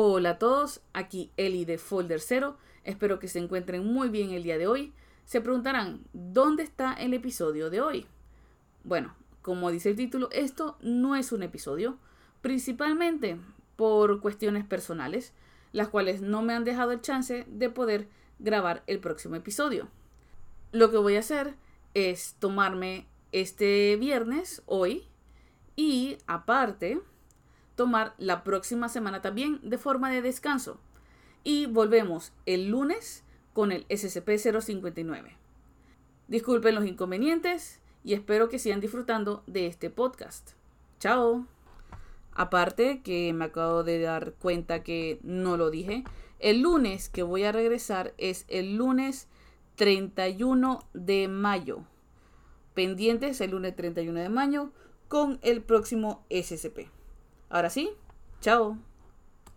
Hola a todos, aquí Eli de Folder 0. Espero que se encuentren muy bien el día de hoy. Se preguntarán, ¿dónde está el episodio de hoy? Bueno, como dice el título, esto no es un episodio, principalmente por cuestiones personales, las cuales no me han dejado el chance de poder grabar el próximo episodio. Lo que voy a hacer es tomarme este viernes, hoy, y aparte, tomar la próxima semana también de forma de descanso. Y volvemos el lunes con el SCP-059. Disculpen los inconvenientes y espero que sigan disfrutando de este podcast. Chao. Aparte que me acabo de dar cuenta que no lo dije, el lunes que voy a regresar es el lunes 31 de mayo. Pendientes el lunes 31 de mayo con el próximo SCP. Ahora sí, chao.